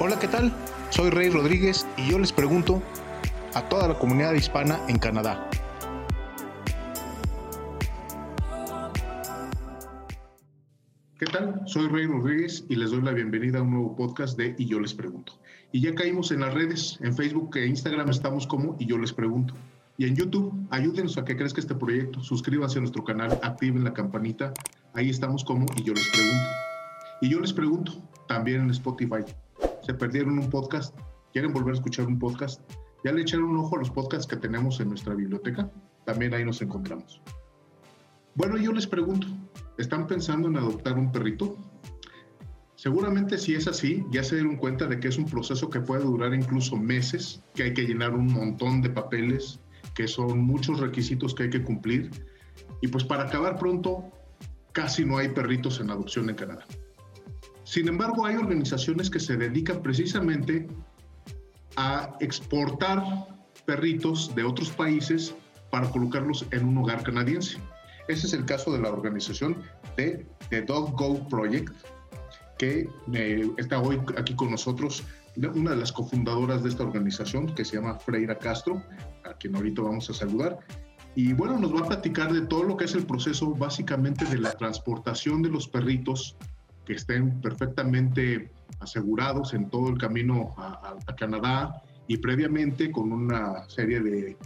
Hola, ¿qué tal? Soy Rey Rodríguez y yo les pregunto a toda la comunidad hispana en Canadá. ¿Qué tal? Soy Rey Rodríguez y les doy la bienvenida a un nuevo podcast de Y yo les pregunto. Y ya caímos en las redes, en Facebook e Instagram estamos como Y yo les pregunto. Y en YouTube, ayúdenos a que crezca este proyecto, suscríbanse a nuestro canal, activen la campanita, ahí estamos como Y yo les pregunto. Y yo les pregunto, también en Spotify, ¿se perdieron un podcast? ¿Quieren volver a escuchar un podcast? ¿Ya le echaron un ojo a los podcasts que tenemos en nuestra biblioteca? También ahí nos encontramos. Bueno, yo les pregunto, ¿están pensando en adoptar un perrito? Seguramente si es así, ya se dieron cuenta de que es un proceso que puede durar incluso meses, que hay que llenar un montón de papeles, que son muchos requisitos que hay que cumplir. Y pues para acabar pronto, casi no hay perritos en adopción en Canadá. Sin embargo, hay organizaciones que se dedican precisamente a exportar perritos de otros países para colocarlos en un hogar canadiense. Ese es el caso de la organización de The Dog Go Project, que eh, está hoy aquí con nosotros, una de las cofundadoras de esta organización, que se llama Freira Castro, a quien ahorita vamos a saludar. Y bueno, nos va a platicar de todo lo que es el proceso básicamente de la transportación de los perritos que estén perfectamente asegurados en todo el camino a, Canadá y previamente con una serie de,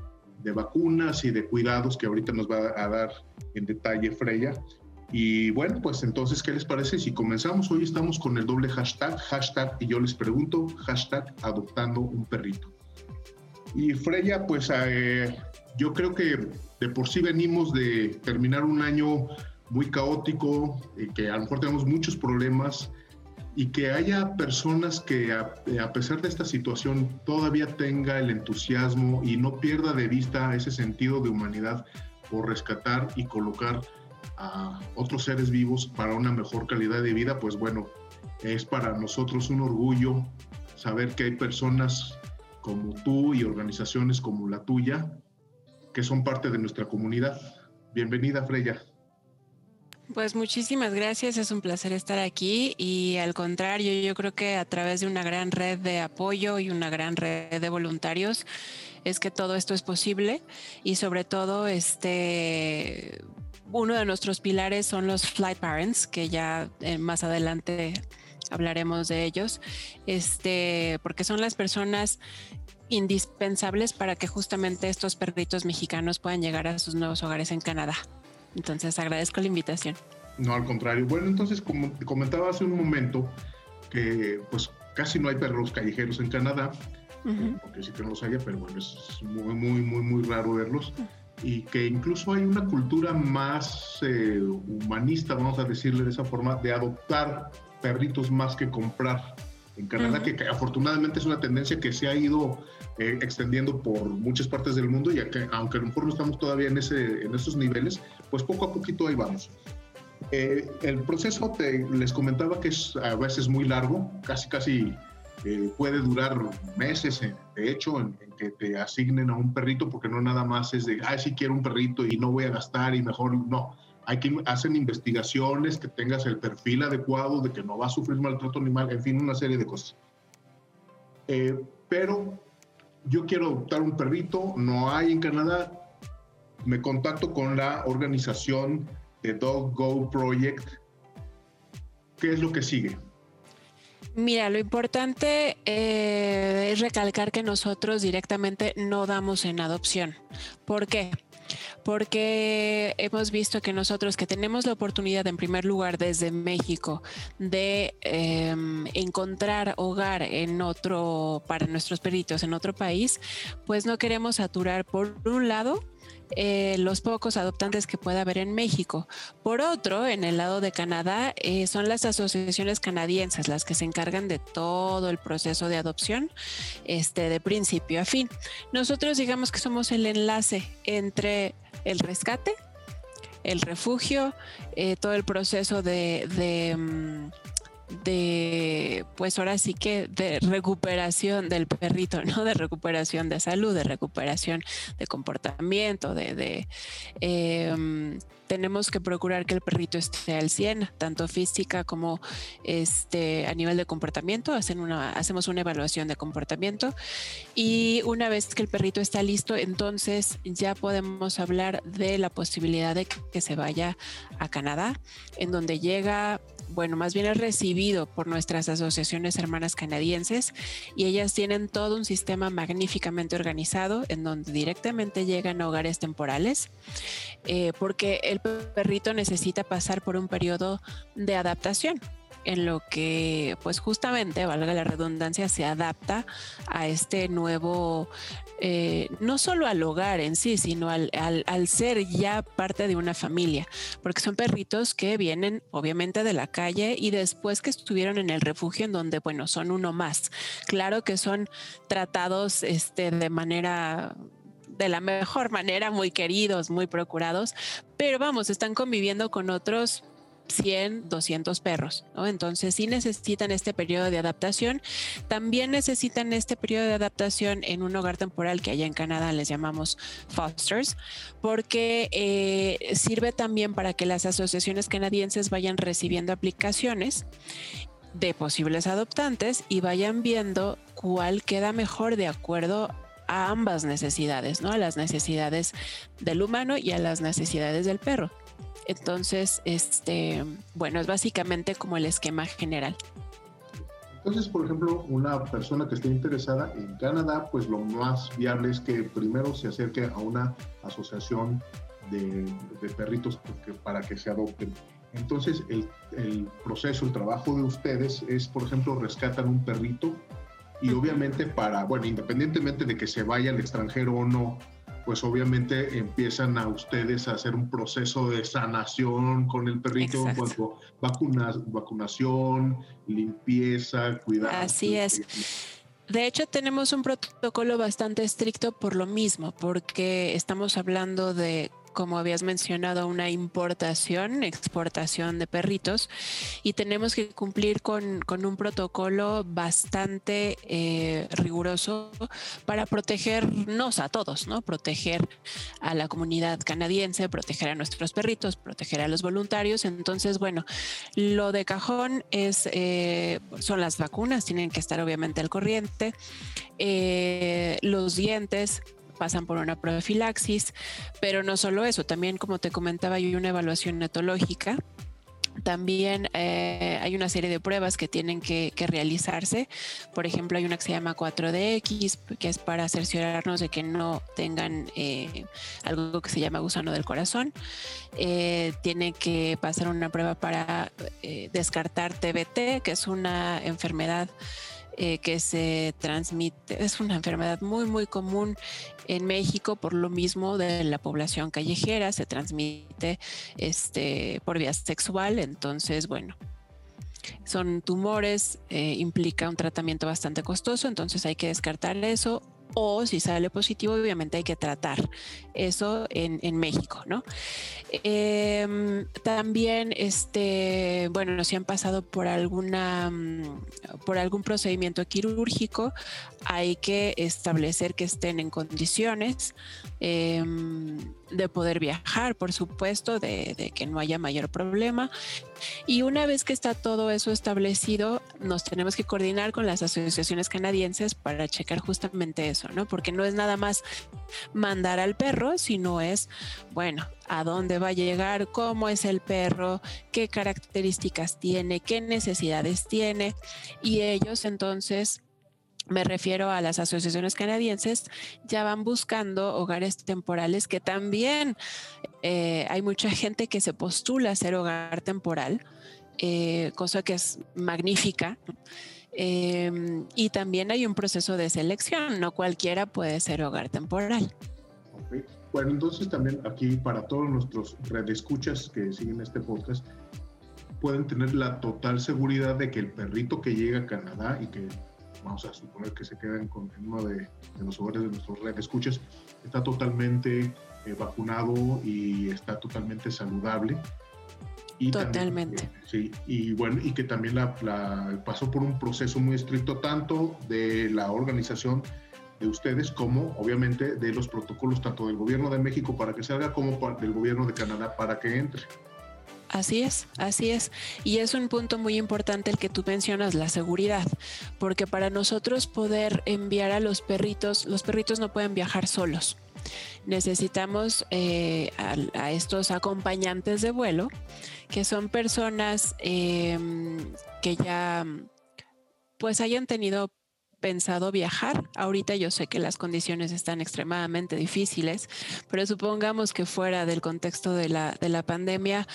vacunas y de cuidados que ahorita nos va a dar en detalle Freya. Y bueno, pues entonces, ¿qué les parece si comenzamos? Hoy estamos con el doble hashtag, hashtag y yo les pregunto, hashtag adoptando un perrito. Y Freya, pues eh, yo creo que de por sí venimos de terminar un año muy caótico, y que a lo mejor tenemos muchos problemas y que haya personas que a, pesar de esta situación todavía tenga el entusiasmo y no pierda de vista ese sentido de humanidad por rescatar y colocar a otros seres vivos para una mejor calidad de vida, pues bueno, es para nosotros un orgullo saber que hay personas como tú y organizaciones como la tuya que son parte de nuestra comunidad. Bienvenida, Freya. Pues muchísimas gracias, es un placer estar aquí y al contrario, yo creo que a través de una gran red de apoyo y una gran red de voluntarios es que todo esto es posible y sobre todo este uno de nuestros pilares son los flight parents, que ya eh, más adelante hablaremos de ellos, este, porque son las personas indispensables para que justamente estos perritos mexicanos puedan llegar a sus nuevos hogares en Canadá. Entonces agradezco la invitación. No, al contrario. Bueno, entonces, como te comentaba hace un momento, que pues casi no hay perros callejeros en Canadá, porque sí que no los haya, pero bueno, es muy, muy, muy, muy raro verlos. Y que incluso hay una cultura más eh, humanista, vamos a decirle de esa forma, de adoptar perritos más que comprar en Canadá, que, afortunadamente es una tendencia que se ha ido eh, extendiendo por muchas partes del mundo, y que, aunque a lo mejor no estamos todavía en, ese, en esos niveles, pues poco a poquito ahí vamos. Eh, el proceso, te, les comentaba que es a veces muy largo, casi casi eh, puede durar meses, de hecho, en, que te asignen a un perrito, porque no nada más es de, ay, sí quiero un perrito y no voy a gastar y mejor no hay que hacer investigaciones, que tengas el perfil adecuado, de que no va a sufrir maltrato animal, en fin, una serie de cosas. Eh, pero yo quiero adoptar un perrito, no hay en Canadá. Me contacto con la organización de Dog Go Project. ¿Qué es lo que sigue? Mira, lo importante eh, es recalcar que nosotros directamente no damos en adopción. ¿Por qué? Porque hemos visto que nosotros que tenemos la oportunidad en primer lugar desde México de em, encontrar hogar en otro, para nuestros perritos en otro país, pues no queremos saturar por un lado eh, los pocos adoptantes que pueda haber en México. Por otro, en el lado de Canadá, eh, son las asociaciones canadienses las que se encargan de todo el proceso de adopción, este, de principio a fin. Nosotros digamos que somos el enlace entre el rescate, el refugio, eh, todo el proceso de, mm, de, pues ahora sí que de recuperación del perrito, ¿no? De recuperación de salud, de recuperación de comportamiento, de, em, tenemos que procurar que el perrito esté al 100, tanto física como este, a nivel de comportamiento. Hacen una, hacemos una evaluación de comportamiento y una vez que el perrito está listo, entonces ya podemos hablar de la posibilidad de que se vaya a Canadá, en donde llega bueno, más bien es recibido por nuestras asociaciones hermanas canadienses y ellas tienen todo un sistema magníficamente organizado en donde directamente llegan a hogares temporales, eh, porque el perrito necesita pasar por un periodo de adaptación en lo que pues justamente, valga la redundancia, se adapta a este nuevo, eh, no solo al hogar en sí, sino al, al, ser ya parte de una familia, porque son perritos que vienen obviamente de la calle y después que estuvieron en el refugio en donde, bueno, son uno más. Claro que son tratados este, de manera de la mejor manera, muy queridos, muy procurados, pero vamos, están conviviendo con otros 100, 200 perros, ¿no? Entonces sí necesitan este periodo de adaptación. También necesitan este periodo de adaptación en un hogar temporal que allá en Canadá les llamamos fosters, porque eh, sirve también para que las asociaciones canadienses vayan recibiendo aplicaciones de posibles adoptantes y vayan viendo cuál queda mejor de acuerdo a ambas necesidades, ¿no? A las necesidades del humano y a las necesidades del perro. Entonces, este, bueno, es básicamente como el esquema general. Entonces, por ejemplo, una persona que esté interesada en Canadá, pues lo más viable es que primero se acerque a una asociación de, perritos para que se adopten. Entonces, el, proceso, el trabajo de ustedes es, por ejemplo, rescatan un perrito y obviamente para, bueno, independientemente de que se vaya al extranjero o no, pues obviamente empiezan a ustedes a hacer un proceso de sanación con el perrito, vacunación, limpieza, cuidado. Así es. De hecho, tenemos un protocolo bastante estricto por lo mismo, porque estamos hablando de como habías mencionado, una importación, exportación de perritos y tenemos que cumplir con, un protocolo bastante eh, riguroso para protegernos a todos, ¿no? Proteger a la comunidad canadiense, proteger a nuestros perritos, proteger a los voluntarios. Entonces, bueno, lo de cajón es, eh, son las vacunas, tienen que estar obviamente al corriente, eh, los dientes, pasan por una profilaxis, pero no solo eso, también como te comentaba, hay una evaluación etológica también eh, hay una serie de pruebas que tienen que, realizarse. Por ejemplo, hay una que se llama 4DX, que es para cerciorarnos de que no tengan eh, algo que se llama gusano del corazón. Eh, tiene que pasar una prueba para descartar TBT, que es una enfermedad eh, que se transmite, es una enfermedad muy, muy común en México por lo mismo de la población callejera, se transmite este, por vía sexual, entonces, bueno, son tumores, eh, implica un tratamiento bastante costoso, entonces hay que descartar eso o si sale positivo, obviamente hay que tratar eso en, México, ¿no? Em, también, este, bueno, si han pasado por alguna, mm, por algún procedimiento quirúrgico, hay que establecer que estén en condiciones em, de poder viajar, por supuesto, de, que no haya mayor problema. Y una vez que está todo eso establecido, nos tenemos que coordinar con las asociaciones canadienses para checar justamente eso, ¿no? Porque no es nada más mandar al perro, sino es, bueno, a dónde va a llegar, cómo es el perro, qué características tiene, qué necesidades tiene. Y ellos entonces me refiero a las asociaciones canadienses, ya van buscando hogares temporales que también eh, hay mucha gente que se postula a ser hogar temporal, eh, cosa que es magnífica. Em, y también hay un proceso de selección, no cualquiera puede ser hogar temporal. Bueno, entonces también aquí para todos nuestros redescuchas que siguen este podcast, pueden tener la total seguridad de que el perrito que llega a Canadá y que vamos a suponer que se quedan con, en uno de, los hogares de nuestros red escuchas, está totalmente eh, vacunado y está totalmente saludable. Y totalmente. Eh, sí, y bueno, y que también la, pasó por un proceso muy estricto, tanto de la organización de ustedes como obviamente de los protocolos tanto del gobierno de México para que salga como del gobierno de Canadá para que entre. Así es, así es. Y es un punto muy importante el que tú mencionas, la seguridad, porque para nosotros poder enviar a los perritos, los perritos no pueden viajar solos. Necesitamos eh, a, estos acompañantes de vuelo, que son personas em, que ya pues hayan tenido pensado viajar. Ahorita yo sé que las condiciones están extremadamente difíciles, pero supongamos que fuera del contexto de la, de la pandemia,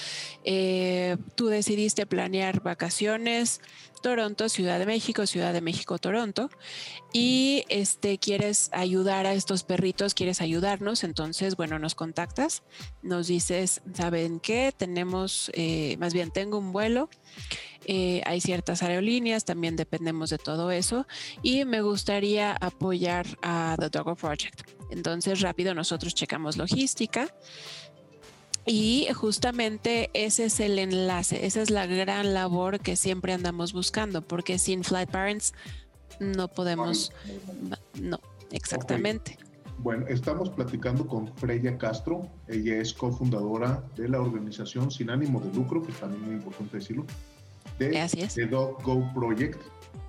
eh, tú decidiste planear vacaciones, Toronto, Ciudad de México, Ciudad de México, Toronto, y este quieres ayudar a estos perritos, quieres ayudarnos, entonces, bueno, nos contactas, nos dices, ¿saben qué? Tenemos, eh, más bien, tengo un vuelo eh, hay ciertas aerolíneas, también dependemos de todo eso y me gustaría apoyar a The Doggo Project. Entonces rápido nosotros checamos logística. Y justamente ese es el enlace, esa es la gran labor que siempre andamos buscando, porque sin Flight Parents no podemos, no, exactamente. Bueno, estamos platicando con Freya Castro, ella es cofundadora de la organización sin ánimo de lucro, que también es muy importante decirlo, de, Dog Go Project,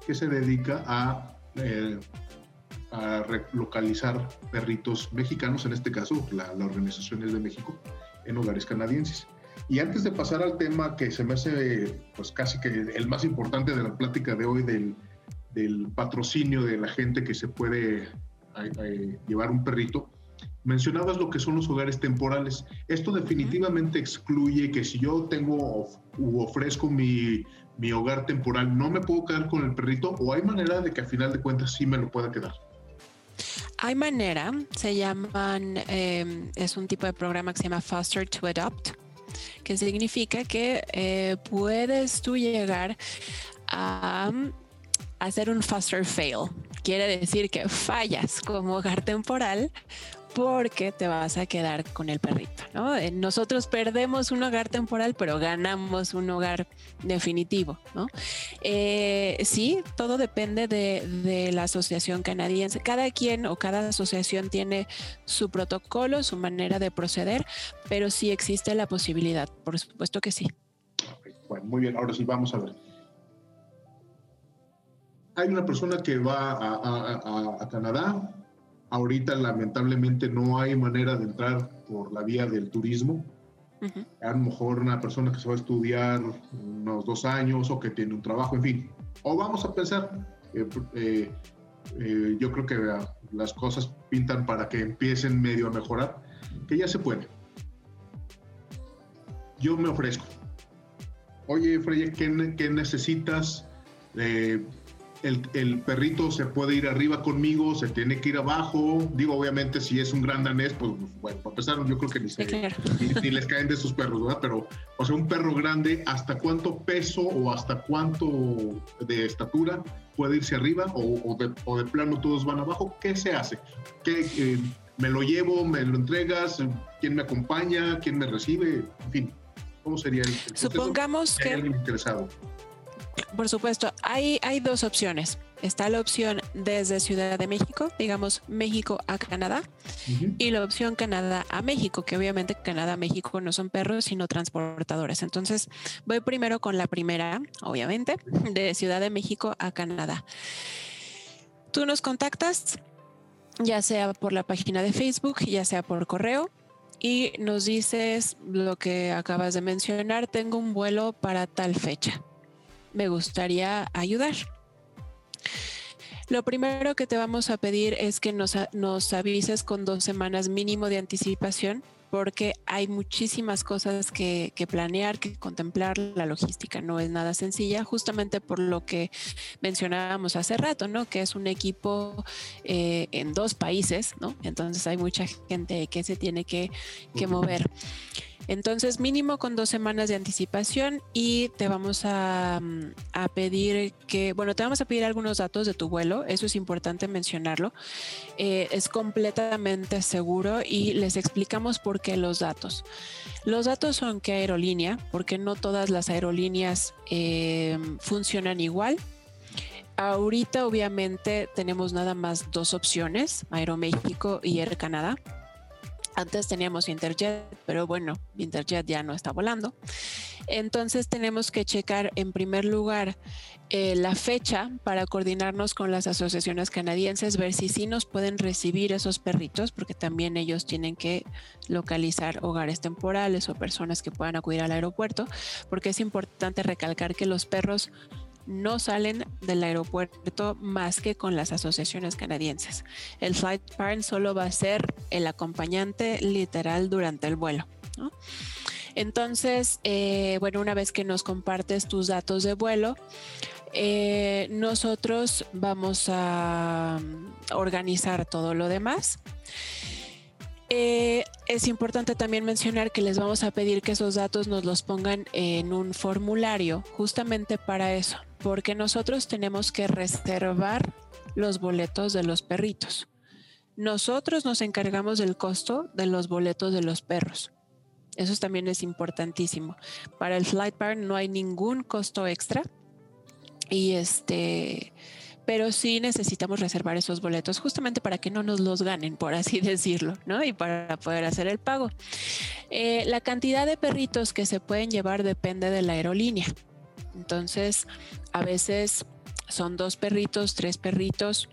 que se dedica a, eh, a localizar perritos mexicanos, en este caso la, organización es de México, en hogares canadienses. Y antes de pasar al tema que se me hace pues casi que el más importante de la plática de hoy del, del patrocinio de la gente que se puede llevar un perrito, mencionabas lo que son los hogares temporales. Esto definitivamente excluye que si yo tengo u ofrezco mi, mi, hogar temporal, ¿no me puedo quedar con el perrito o hay manera de que a final de cuentas sí me lo pueda quedar? Hay manera, se llaman, em, es un tipo de programa que se llama Foster to Adopt, que significa que eh, puedes tú llegar a hacer un foster fail. Quiere decir que fallas como hogar temporal porque te vas a quedar con el perrito, ¿no? Eh, nosotros perdemos un hogar temporal, pero ganamos un hogar definitivo, ¿no? Eh, sí, todo depende de, la asociación canadiense. Cada quien o cada asociación tiene su protocolo, su manera de proceder, pero sí existe la posibilidad, por supuesto que sí. Bueno, muy bien, ahora sí vamos a ver. Hay una persona que va a Canadá, Ahorita lamentablemente no hay manera de entrar por la vía del turismo. A lo mejor una persona que se va a estudiar unos dos años o que tiene un trabajo, en fin. O vamos a pensar, eh, eh, eh, yo creo que las cosas pintan para que empiecen medio a mejorar, que ya se puede. Yo me ofrezco. Oye, Freya, ¿qué, qué necesitas? El, perrito se puede ir arriba conmigo, se tiene que ir abajo. Digo, obviamente, si es un gran danés, pues, bueno, para empezar, yo creo que ni, les caen de sus perros, ¿verdad? Pero, o sea, un perro grande, ¿hasta cuánto peso o hasta cuánto de estatura puede irse arriba o, de, plano todos van abajo? ¿Qué se hace? ¿Qué, eh, ¿Me lo llevo? ¿Me lo entregas? ¿Quién me acompaña? ¿Quién me recibe? En fin, ¿cómo sería el, Supongamos que... Interesado. Por supuesto, hay, hay dos opciones. Está la opción desde Ciudad de México, digamos México a Canadá, y la opción Canadá a México, que obviamente Canadá México no son perros, sino transportadores. Entonces, voy primero con la primera, obviamente, de Ciudad de México a Canadá. Tú nos contactas, ya sea por la página de Facebook, ya sea por correo, y nos dices lo que acabas de mencionar, tengo un vuelo para tal fecha me gustaría ayudar. Lo primero que te vamos a pedir es que nos, avises con dos semanas mínimo de anticipación porque hay muchísimas cosas que, planear, que contemplar. La logística no es nada sencilla, justamente por lo que mencionábamos hace rato, ¿no? Que es un equipo eh, en dos países, ¿no? Entonces hay mucha gente que se tiene que mover. Entonces, mínimo con dos semanas de anticipación y te vamos a, pedir que, bueno, te vamos a pedir algunos datos de tu vuelo, eso es importante mencionarlo. Eh, es completamente seguro y les explicamos por qué los datos. Los datos son qué aerolínea, porque no todas las aerolíneas eh, funcionan igual. Ahorita obviamente tenemos nada más dos opciones, Aeroméxico y Air Canadá. Antes teníamos Interjet, pero bueno, Interjet ya no está volando. Entonces tenemos que checar en primer lugar eh, la fecha para coordinarnos con las asociaciones canadienses, ver si sí nos pueden recibir esos perritos, porque también ellos tienen que localizar hogares temporales o personas que puedan acudir al aeropuerto, porque es importante recalcar que los perros no salen del aeropuerto más que con las asociaciones canadienses. El flight parent solo va a ser el acompañante literal durante el vuelo. Entonces, eh, bueno, una vez que nos compartes tus datos de vuelo, eh, nosotros vamos a organizar todo lo demás. Eh, es importante también mencionar que les vamos a pedir que esos datos nos los pongan en un formulario justamente para eso, porque nosotros tenemos que reservar los boletos de los perritos. Nosotros nos encargamos del costo de los boletos de los perros. Eso también es importantísimo. Para el Flight Bar no hay ningún costo extra. Y este, pero sí necesitamos reservar esos boletos justamente para que no nos los ganen, por así decirlo, ¿no? Y para poder hacer el pago. Eh, la cantidad de perritos que se pueden llevar depende de la aerolínea. Entonces, a veces son dos perritos, tres perritos,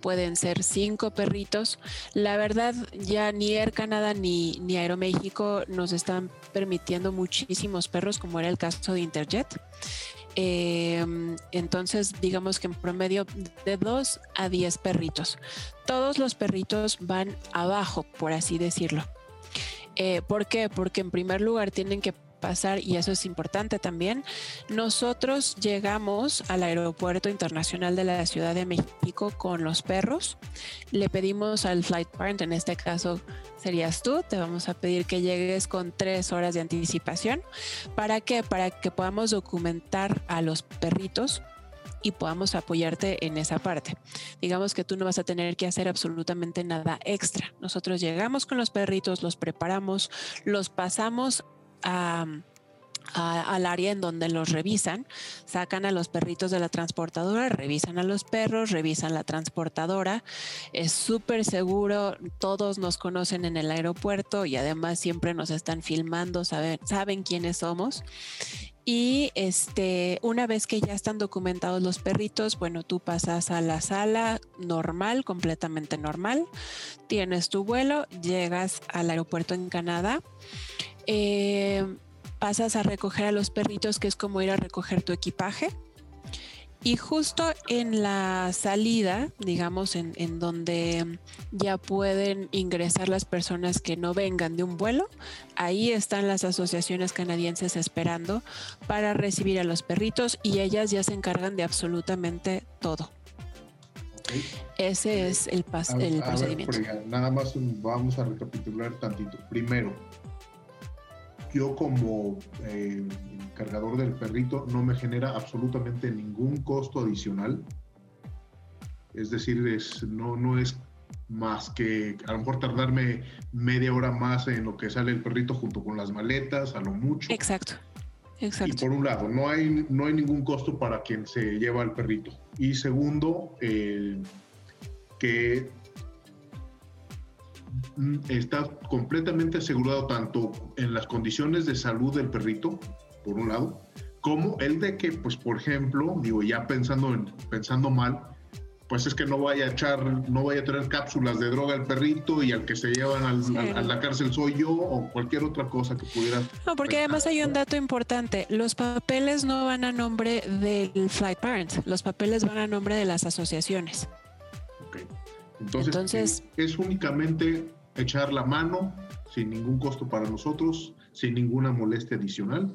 pueden ser cinco perritos. La verdad, ya ni Air Canada ni, ni Aeroméxico nos están permitiendo muchísimos perros, como era el caso de Interjet. Em, entonces, digamos que en promedio de dos a diez perritos. Todos los perritos van abajo, por así decirlo. Eh, ¿Por qué? Porque en primer lugar tienen que pasar, y eso es importante también, nosotros llegamos al Aeropuerto Internacional de la Ciudad de México con los perros. Le pedimos al flight parent, en este caso serías tú, te vamos a pedir que llegues con tres horas de anticipación. ¿Para qué? Para que podamos documentar a los perritos y podamos apoyarte en esa parte. Digamos que tú no vas a tener que hacer absolutamente nada extra. Nosotros llegamos con los perritos, los preparamos, los pasamos al área en donde los revisan, sacan a los perritos de la transportadora, revisan a los perros, revisan la transportadora, es súper seguro, todos nos conocen en el aeropuerto y además siempre nos están filmando, saben, saben quiénes somos. Y este, una vez que ya están documentados los perritos, bueno, tú pasas a la sala normal, completamente normal, tienes tu vuelo, llegas al aeropuerto en Canadá eh, pasas a recoger a los perritos, que es como ir a recoger tu equipaje. Y justo en la salida, digamos, en, en, donde ya pueden ingresar las personas que no vengan de un vuelo, ahí están las asociaciones canadienses esperando para recibir a los perritos y ellas ya se encargan de absolutamente todo. Ese es el, el procedimiento. nada más vamos a recapitular tantito. Primero, yo como eh, cargador del perrito no me genera absolutamente ningún costo adicional. Es decir, es, no, no es más que a lo mejor tardarme media hora más en lo que sale el perrito junto con las maletas, a lo mucho. Exacto. Exacto. Y por un lado, no hay, no hay ningún costo para quien se lleva al perrito. Y segundo, eh, que está completamente asegurado tanto en las condiciones de salud del perrito, por un lado, como el de que, pues, por ejemplo, digo, ya pensando, en, pensando mal, pues es que no vaya a echar, no vaya a tener cápsulas de droga al perrito y al que se llevan a, la cárcel soy yo o cualquier otra cosa que pudiera. No, porque además hay un dato importante, los papeles no van a nombre del flight parent, los papeles van a nombre de las asociaciones. Entonces, Entonces es únicamente echar la mano sin ningún costo para nosotros, sin ninguna molestia adicional.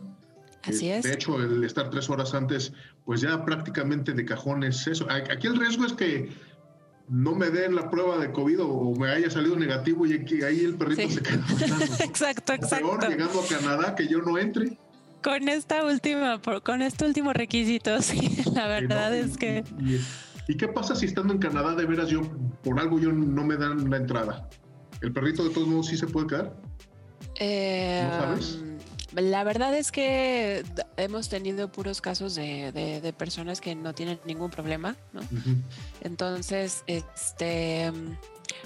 Así es. De hecho, el estar tres horas antes, pues ya prácticamente de cajón es eso. Aquí el riesgo es que no me den la prueba de COVID o me haya salido negativo y ahí el perrito se queda exacto, exacto. Peor, llegando a Canadá, que yo no entre. Con esta última, con este último requisito, sí, la verdad es que... ¿Y qué pasa si estando en Canadá de veras yo, por algo yo no me dan la entrada? ¿El perrito de todos modos sí se puede quedar? Eh, ¿No sabes? La verdad es que hemos tenido puros casos de, personas que no tienen ningún problema, ¿no? Entonces, este,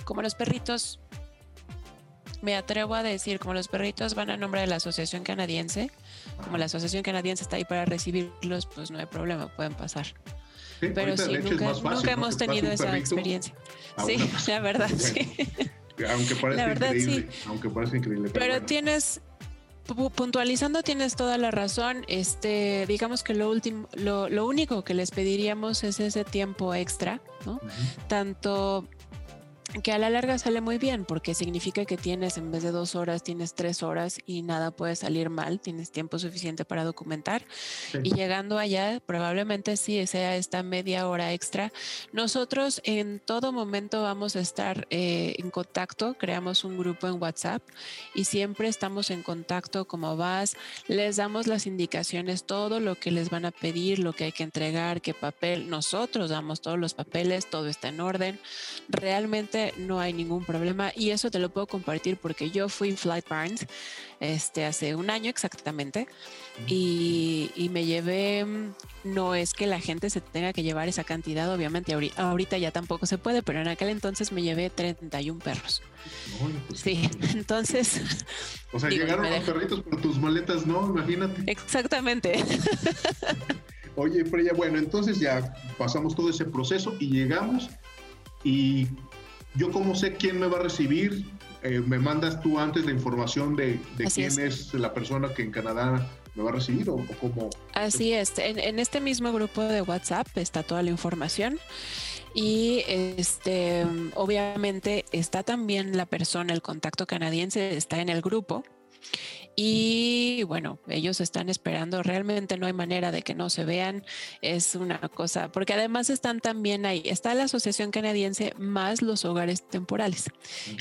como los perritos, me atrevo a decir, como los perritos van a nombre de la Asociación Canadiense, como la Asociación Canadiense está ahí para recibirlos, pues no hay problema, pueden pasar. Pero sí, nunca, nunca hemos tenido esa experiencia. Sí, la verdad, sí. Aunque parece increíble, aunque parece increíble. Pero, tienes, puntualizando tienes toda la razón. Este, digamos que lo último, lo, lo, único que les pediríamos es ese tiempo extra, ¿no? Tanto que a la larga sale muy bien porque significa que tienes en vez de dos horas, tienes tres horas y nada puede salir mal, tienes tiempo suficiente para documentar y llegando allá probablemente sí sea esta media hora extra. Nosotros en todo momento vamos a estar eh, en contacto, creamos un grupo en WhatsApp y siempre estamos en contacto como vas, les damos las indicaciones, todo lo que les van a pedir, lo que hay que entregar, qué papel, nosotros damos todos los papeles, todo está en orden. Realmente no hay ningún problema y eso te lo puedo compartir porque yo fui Flight Barnes este, hace un año exactamente y, me llevé, no es que la gente se tenga que llevar esa cantidad, obviamente ahorita, ya tampoco se puede, pero en aquel entonces me llevé 31 perros. Pues sí, entonces... O sea, llegaron los perritos, pero tus maletas no, imagínate. Exactamente. Oye, Freya, bueno, entonces ya pasamos todo ese proceso y llegamos y yo cómo sé quién me va a recibir, eh, me mandas tú antes la información de, quién es. la persona que en Canadá me va a recibir o, cómo. Así es, en, este mismo grupo de WhatsApp está toda la información. Y este, obviamente está también la persona, el contacto canadiense está en el grupo. Y bueno, ellos están esperando, realmente no hay manera de que no se vean, es una cosa, porque además están también ahí, está la Asociación Canadiense más los hogares temporales.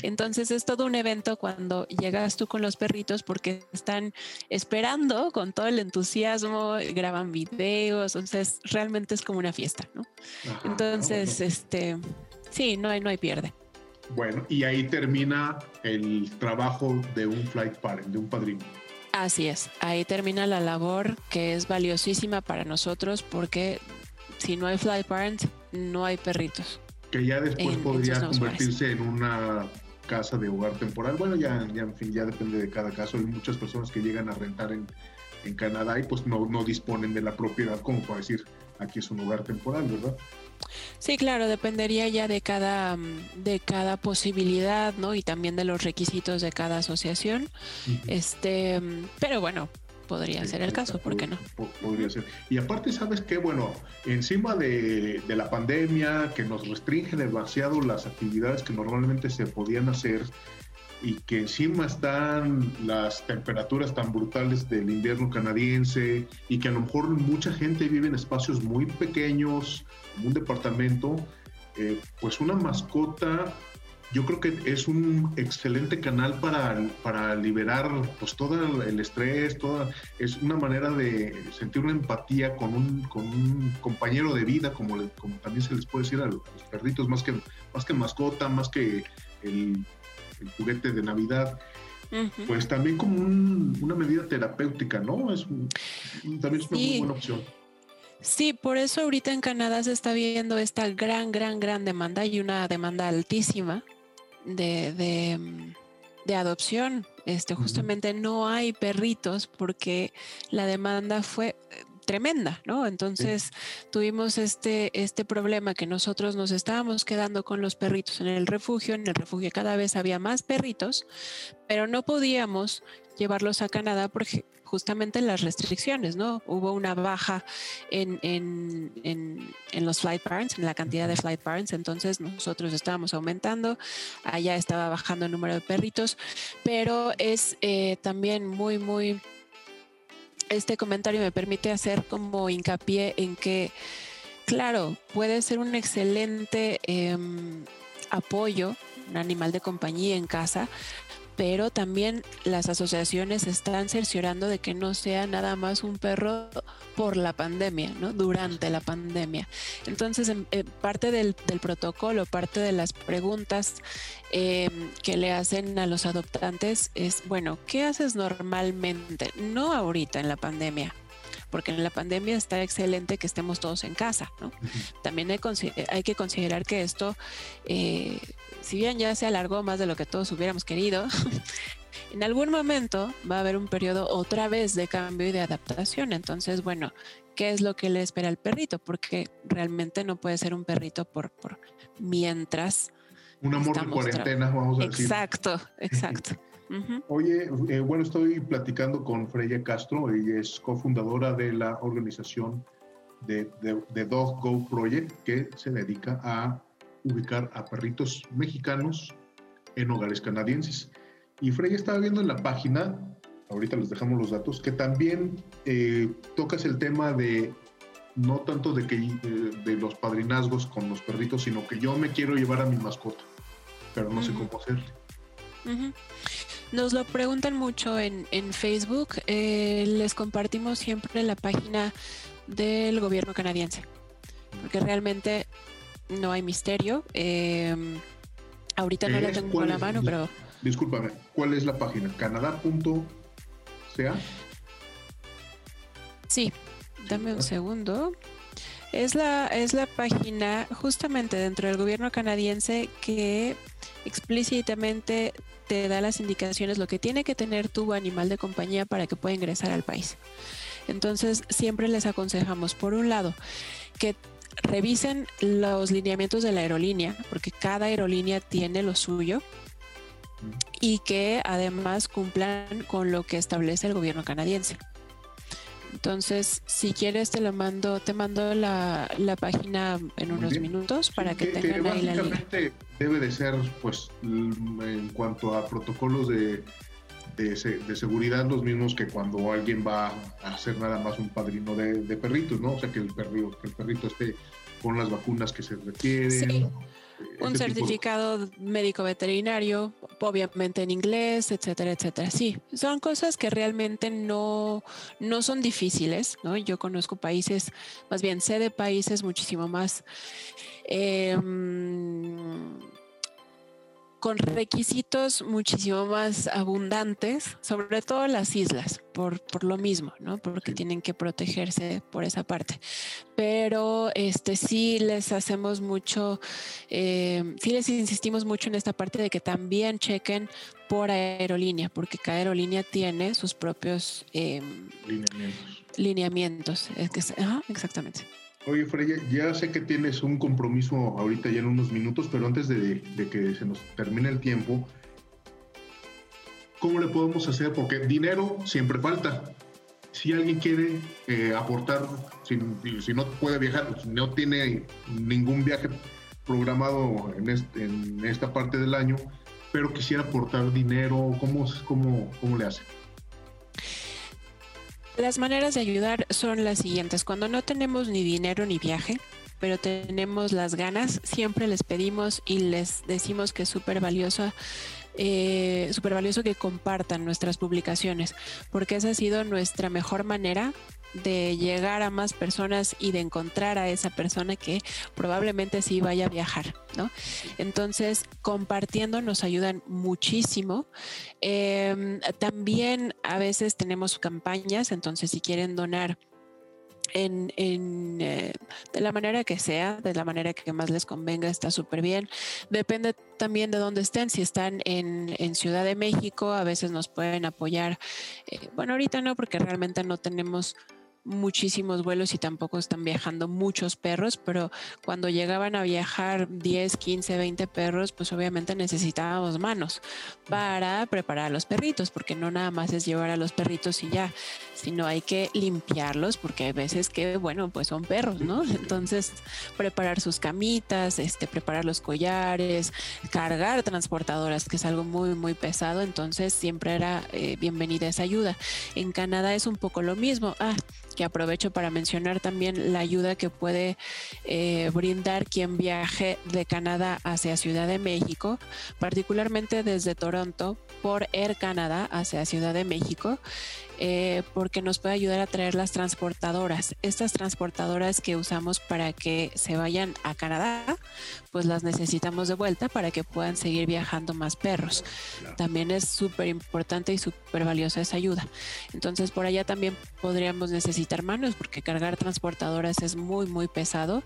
Entonces es todo un evento cuando llegas tú con los perritos porque están esperando con todo el entusiasmo, graban videos, entonces realmente es como una fiesta, ¿no? entonces, este, sí, no hay, no hay pierde. Bueno, y ahí termina el trabajo de un flight parent, de un padrino. Así es, ahí termina la labor que es valiosísima para nosotros porque si no hay flight parents, no hay perritos. Que ya después podría convertirse en una casa de hogar temporal. Bueno, ya, ya, en fin, ya depende de cada caso. Hay muchas personas que llegan a rentar en, en Canadá y pues no, no disponen de la propiedad como para decir, aquí es un hogar temporal, ¿verdad? Sí, claro, dependería ya de cada, mm, de cada posibilidad, ¿no? Y también de los requisitos de cada asociación. Este, mm, pero bueno, podría ser el caso, ¿por qué no? Podría ser. Y aparte, ¿sabes qué? Bueno, encima de, de, la pandemia que nos restringe demasiado las actividades que normalmente se podían hacer y que encima están las temperaturas tan brutales del invierno canadiense y que a lo mejor mucha gente vive en espacios muy pequeños, como un departamento, eh, pues una mascota yo creo que es un excelente canal para, para liberar pues todo el estrés, toda, es una manera de sentir una empatía con un, con un compañero de vida, como, también se les puede decir a los perritos, más que, más que mascota, más que el el juguete de Navidad, pues también como una medida terapéutica, ¿no? Es también es una muy buena opción. Sí, por eso ahorita en Canadá se está viendo esta gran, gran, gran demanda y una demanda altísima de, de, adopción. Este, justamente no hay perritos porque la demanda fue tremenda, ¿no? Entonces tuvimos este, este problema que nosotros nos estábamos quedando con los perritos en el refugio, en el refugio cada vez había más perritos, pero no podíamos llevarlos a Canadá porque justamente las restricciones, ¿no? Hubo una baja en, en, en, los flight parents, en la cantidad de flight parents, entonces nosotros estábamos aumentando, allá estaba bajando el número de perritos, pero es eh, también muy, muy este comentario me permite hacer como hincapié en que, claro, puede ser un excelente em, apoyo, un animal de compañía en casa, pero también las asociaciones están cerciorando de que no sea nada más un perro por la pandemia, ¿no? Durante la pandemia. Entonces, eh, parte del, protocolo, parte de las preguntas eh, que le hacen a los adoptantes es, bueno, ¿qué haces normalmente? No ahorita en la pandemia, porque en la pandemia está excelente que estemos todos en casa, ¿no? También hay, hay, que considerar que esto, eh, si bien ya se alargó más de lo que todos hubiéramos querido, en algún momento va a haber un periodo otra vez de cambio y de adaptación. Entonces, bueno, ¿qué es lo que le espera al perrito? Porque realmente no puede ser un perrito por, por mientras. Un amor de cuarentena, vamos a decir. Exacto, exacto. Oye, eh, bueno, estoy platicando con Freya Castro, ella es cofundadora de la organización de, de, Dog Go Project, que se dedica a ubicar a perritos mexicanos en hogares canadienses. Y Freya estaba viendo en la página, ahorita les dejamos los datos, que también eh, tocas el tema de no tanto de que eh, de los padrinazgos con los perritos, sino que yo me quiero llevar a mi mascota, pero no sé cómo hacerle. Nos lo preguntan mucho en, Facebook. Eh, les compartimos siempre la página del gobierno canadiense, porque realmente no hay misterio. Em, ahorita no la tengo a la mano, pero... Discúlpame, ¿cuál es la página? ¿Canadá.ca? Sí, dame un segundo. Es la, es la página justamente dentro del gobierno canadiense que explícitamente te da las indicaciones lo que tiene que tener tu animal de compañía para que pueda ingresar al país. Entonces, siempre les aconsejamos, por un lado, que revisen los lineamientos de la aerolínea, porque cada aerolínea tiene lo suyo, y que además cumplan con lo que establece el gobierno canadiense. Entonces, si quieres, te lo mando, te mando la, página en unos minutos para que, tengan ahí la línea. Debe de ser, pues, en cuanto a protocolos de, de, seguridad, los mismos que cuando alguien va a hacer nada más un padrino de, perritos, ¿no? O sea, que el, perrito, que el perrito esté con las vacunas que se requieren un certificado médico veterinario, obviamente en inglés, etcétera, etcétera. Sí, son cosas que realmente no, no son difíciles, ¿no? Yo conozco países, más bien sé de países muchísimo más eh, con requisitos muchísimo más abundantes, sobre todo las islas, por, por lo mismo, ¿no? Porque tienen que protegerse por esa parte. Pero este sí les hacemos mucho, eh, sí les insistimos mucho en esta parte de que también chequen por aerolínea, porque cada aerolínea tiene sus propios eh, lineamientos. lineamientos. Es que, exactamente. Oye, Freya, ya sé que tienes un compromiso ahorita ya en unos minutos, pero antes de, que se nos termine el tiempo, ¿cómo le podemos hacer? Porque dinero siempre falta. Si alguien quiere eh, aportar, si, no puede viajar, no tiene ningún viaje programado en, en esta parte del año, pero quisiera aportar dinero, ¿cómo, cómo, cómo le hace? Las maneras de ayudar son las siguientes. Cuando no tenemos ni dinero ni viaje, pero tenemos las ganas, siempre les pedimos y les decimos que es súper valioso, eh, súper valioso que compartan nuestras publicaciones, porque esa ha sido nuestra mejor manera de llegar a más personas y de encontrar a esa persona que probablemente sí vaya a viajar, ¿no? Entonces, compartiendo nos ayudan muchísimo. Em, también a veces tenemos campañas, entonces si quieren donar en, eh, de la manera que sea, de la manera que más les convenga, está súper bien. Depende también de dónde estén. Si están en, Ciudad de México, a veces nos pueden apoyar. Eh, bueno, ahorita no, porque realmente no tenemos muchísimos vuelos y tampoco están viajando muchos perros, pero cuando llegaban a viajar 10, 15, 20 perros, pues obviamente necesitábamos manos para preparar a los perritos, porque no nada más es llevar a los perritos y ya, sino hay que limpiarlos, porque hay veces que, bueno, pues son perros, ¿no? Entonces, preparar sus camitas, este, preparar los collares, cargar transportadoras, que es algo muy, muy pesado, entonces siempre era eh, bienvenida esa ayuda. En Canadá es un poco lo mismo. Ah, que aprovecho para mencionar también la ayuda que puede eh, brindar quien viaje de Canadá hacia Ciudad de México, particularmente desde Toronto por Air Canada hacia Ciudad de México. Eh, porque nos puede ayudar a traer las transportadoras. Estas transportadoras que usamos para que se vayan a Canadá, pues las necesitamos de vuelta para que puedan seguir viajando más perros. También es súper importante y súper valiosa esa ayuda. Entonces por allá también podríamos necesitar manos porque cargar transportadoras es muy, muy pesado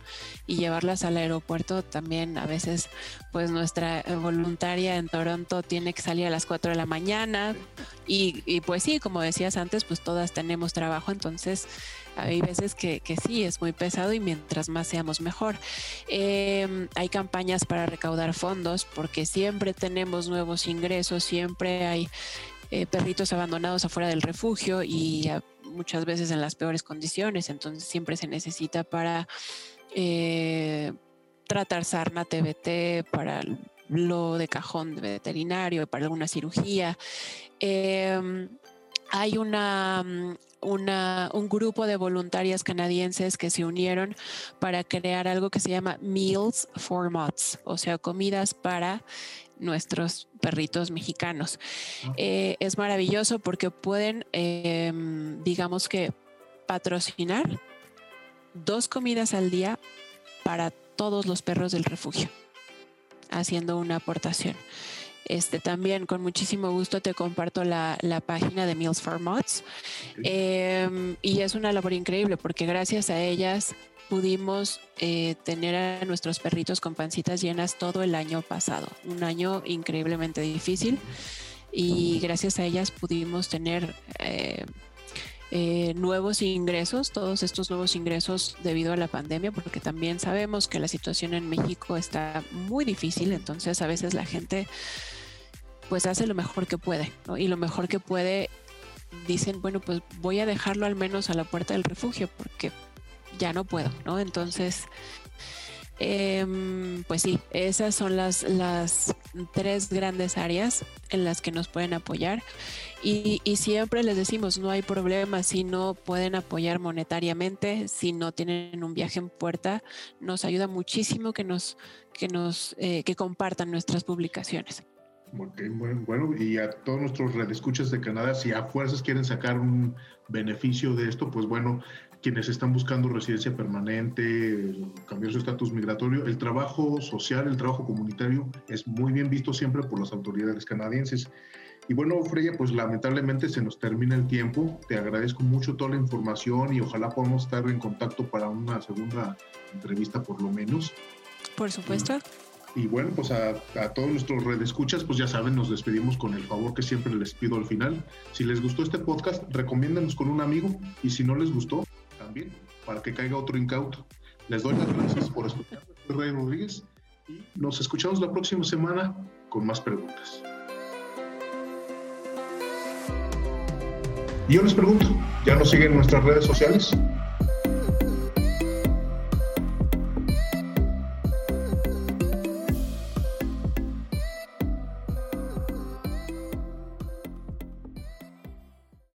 y llevarlas al aeropuerto también a veces pues nuestra voluntaria en Toronto tiene que salir a las 4 de la mañana y, y pues sí, como decías antes, pues todas tenemos trabajo, entonces hay veces que, sí, es muy pesado y mientras más seamos mejor. Em, hay campañas para recaudar fondos porque siempre tenemos nuevos ingresos, siempre hay eh, perritos abandonados afuera del refugio y muchas veces en las peores condiciones, entonces siempre se necesita para eh, tratar sarna, TBT, para lo de cajón de veterinario, para alguna cirugía. Em, hay una, mm, una, un grupo de voluntarias canadienses que se unieron para crear algo que se llama Meals for Mods, o sea, comidas para nuestros perritos mexicanos. Ah. Eh, es maravilloso porque pueden, em, digamos que, patrocinar dos comidas al día para todos los perros del refugio, haciendo una aportación. Este, también con muchísimo gusto te comparto la, página de Meals for Mods. Em, y es una labor increíble porque gracias a ellas pudimos eh, tener a nuestros perritos con pancitas llenas todo el año pasado. Un año increíblemente difícil. Y gracias a ellas pudimos tener... Eh, eh, nuevos ingresos, todos estos nuevos ingresos debido a la pandemia, porque también sabemos que la situación en México está muy difícil, entonces a veces la gente pues hace lo mejor que puede, Y lo mejor que puede, dicen, bueno, pues voy a dejarlo al menos a la puerta del refugio porque ya no puedo, ¿no? Entonces, em, pues sí, esas son las, las tres grandes áreas en las que nos pueden apoyar. Y, siempre les decimos, no hay problema si no pueden apoyar monetariamente, si no tienen un viaje en puerta, nos ayuda muchísimo que nos, que nos, eh, que compartan nuestras publicaciones bueno, y a todos nuestros redescuchas de Canadá, si a fuerzas quieren sacar un beneficio de esto, pues bueno, quienes están buscando residencia permanente, cambiar su estatus migratorio, el trabajo social, el trabajo comunitario es muy bien visto siempre por las autoridades canadienses. Y bueno, Freya, pues lamentablemente se nos termina el tiempo. Te agradezco mucho toda la información y ojalá podamos estar en contacto para una segunda entrevista por lo menos. Por supuesto. Y bueno, pues a, todos nuestros redescuchas, pues ya saben, nos despedimos con el favor que siempre les pido al final. Si les gustó este podcast, recomiéndanos con un amigo y si no les gustó, también, para que caiga otro incauto. Les doy las gracias por escuchar. Soy Rey Rodríguez y nos escuchamos la próxima semana con más preguntas. Y yo les pregunto, ¿ya nos siguen en nuestras redes sociales?